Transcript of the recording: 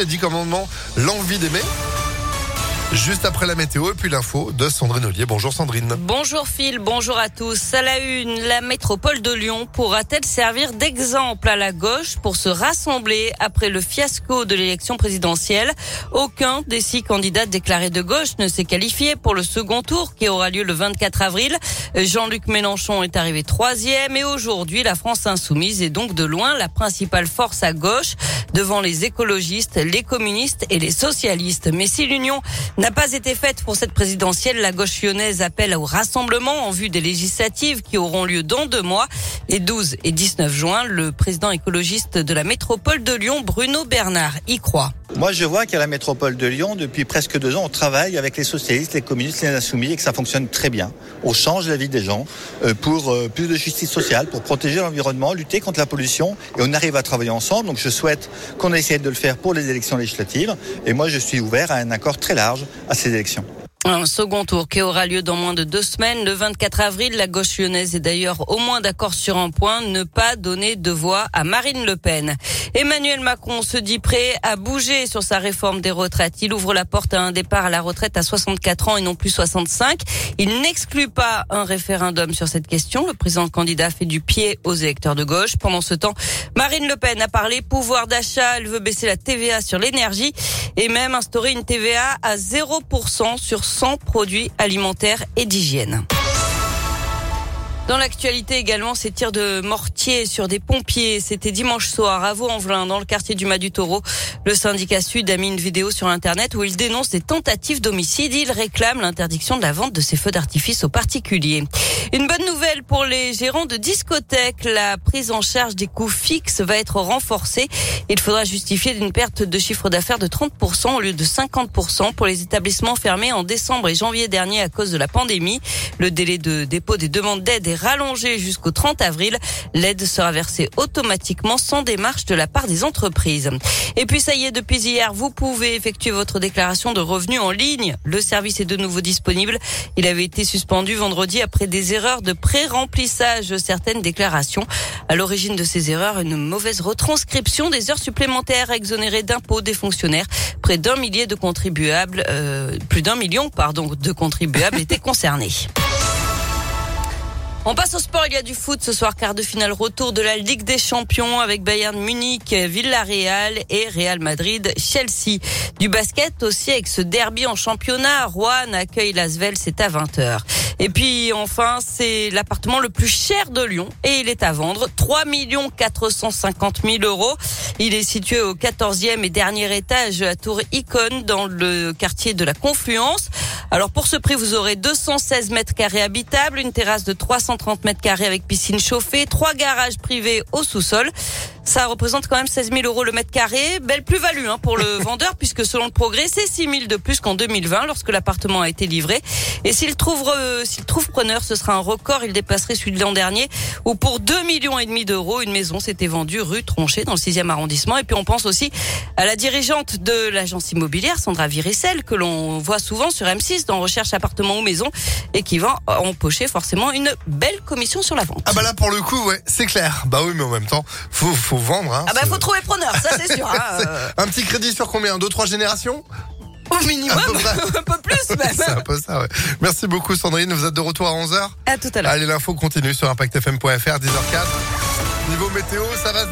les 10 commandements, l'envie d'aimer. Juste après la météo et puis l'info de Sandrine Ollier. Bonjour Sandrine. Bonjour Phil, bonjour à tous. À la une, la métropole de Lyon pourra-t-elle servir d'exemple à la gauche pour se rassembler après le fiasco de l'élection présidentielle? Aucun des six candidats déclarés de gauche ne s'est qualifié pour le second tour qui aura lieu le 24 avril. Jean-Luc Mélenchon est arrivé troisième et aujourd'hui la France insoumise est donc de loin la principale force à gauche devant les écologistes, les communistes et les socialistes. Mais si l'union n'a pas été faite pour cette présidentielle. La gauche lyonnaise appelle au rassemblement en vue des législatives qui auront lieu dans deux mois. Les 12 et 19 juin, le président écologiste de la métropole de Lyon, Bruno Bernard, y croit. Moi, je vois qu'à la métropole de Lyon, depuis presque deux ans, on travaille avec les socialistes, les communistes, les insoumis et que ça fonctionne très bien. On change la vie des gens euh, pour euh, plus de justice sociale, pour protéger l'environnement, lutter contre la pollution et on arrive à travailler ensemble. Donc, je souhaite qu'on essaie de le faire pour les élections législatives et moi, je suis ouvert à un accord très large à ces élections. Un second tour qui aura lieu dans moins de deux semaines, le 24 avril. La gauche lyonnaise est d'ailleurs au moins d'accord sur un point, ne pas donner de voix à Marine Le Pen. Emmanuel Macron se dit prêt à bouger sur sa réforme des retraites. Il ouvre la porte à un départ à la retraite à 64 ans et non plus 65. Il n'exclut pas un référendum sur cette question. Le président candidat fait du pied aux électeurs de gauche. Pendant ce temps, Marine Le Pen a parlé pouvoir d'achat. Elle veut baisser la TVA sur l'énergie et même instaurer une TVA à 0% sur 100 produits alimentaires et d'hygiène. Dans l'actualité également, ces tirs de mortier sur des pompiers. C'était dimanche soir à Vaux-en-Velin, dans le quartier du Mas du Taureau. Le syndicat Sud a mis une vidéo sur Internet où il dénonce des tentatives d'homicide. Il réclame l'interdiction de la vente de ces feux d'artifice aux particuliers. Une bonne nouvelle pour les gérants de discothèques. La prise en charge des coûts fixes va être renforcée. Il faudra justifier d'une perte de chiffre d'affaires de 30% au lieu de 50% pour les établissements fermés en décembre et janvier dernier à cause de la pandémie. Le délai de dépôt des demandes d'aide est rallongé jusqu'au 30 avril. L'aide sera versée automatiquement sans démarche de la part des entreprises. Et puis ça y est, depuis hier, vous pouvez effectuer votre déclaration de revenus en ligne. Le service est de nouveau disponible. Il avait été suspendu vendredi après des erreurs de pré-remplissage de certaines déclarations. À l'origine de ces erreurs, une mauvaise retranscription des heures supplémentaires exonérées d'impôts des fonctionnaires. Près d'un millier de contribuables, euh, plus d'un million, pardon, de contribuables étaient concernés. On passe au sport, il y a du foot ce soir, quart de finale retour de la Ligue des Champions avec Bayern Munich, Villarreal et Real Madrid, Chelsea. Du basket aussi avec ce derby en championnat, Rouen accueille Lasvel, c'est à 20h. Et puis enfin, c'est l'appartement le plus cher de Lyon et il est à vendre 3 450 000 euros. Il est situé au 14e et dernier étage à Tour Icône dans le quartier de la Confluence. Alors pour ce prix, vous aurez 216 mètres carrés habitables, une terrasse de 330 mètres carrés avec piscine chauffée, trois garages privés au sous-sol. Ça représente quand même 16 000 euros le mètre carré. Belle plus-value hein, pour le vendeur puisque selon le progrès, c'est 6 000 de plus qu'en 2020 lorsque l'appartement a été livré. Et s'il trouve, euh, s'il trouve preneur, ce sera un record. Il dépasserait celui de l'an dernier où pour 2 millions et demi d'euros, une maison s'était vendue rue Tronchet dans le 6e arrondissement. Et puis on pense aussi à la dirigeante de l'agence immobilière, Sandra Viricel, que l'on voit souvent sur M6 dans Recherche appartement ou maison et qui va empocher forcément une belle commission sur la vente. Ah bah là pour le coup, ouais, c'est clair. Bah oui, mais en même temps, faut, faut vendre. Hein, ah bah faut trouver preneur, ça c'est sûr. Hein, euh. Un petit crédit sur combien? Deux, trois générations? Au minimum, un peu, plus même. C'est un peu ça, ouais. Merci beaucoup Sandrine, vous êtes de retour à 11h À tout à l'heure. Allez, l'info continue sur ImpactFM.fr, 10h04. Niveau météo, ça va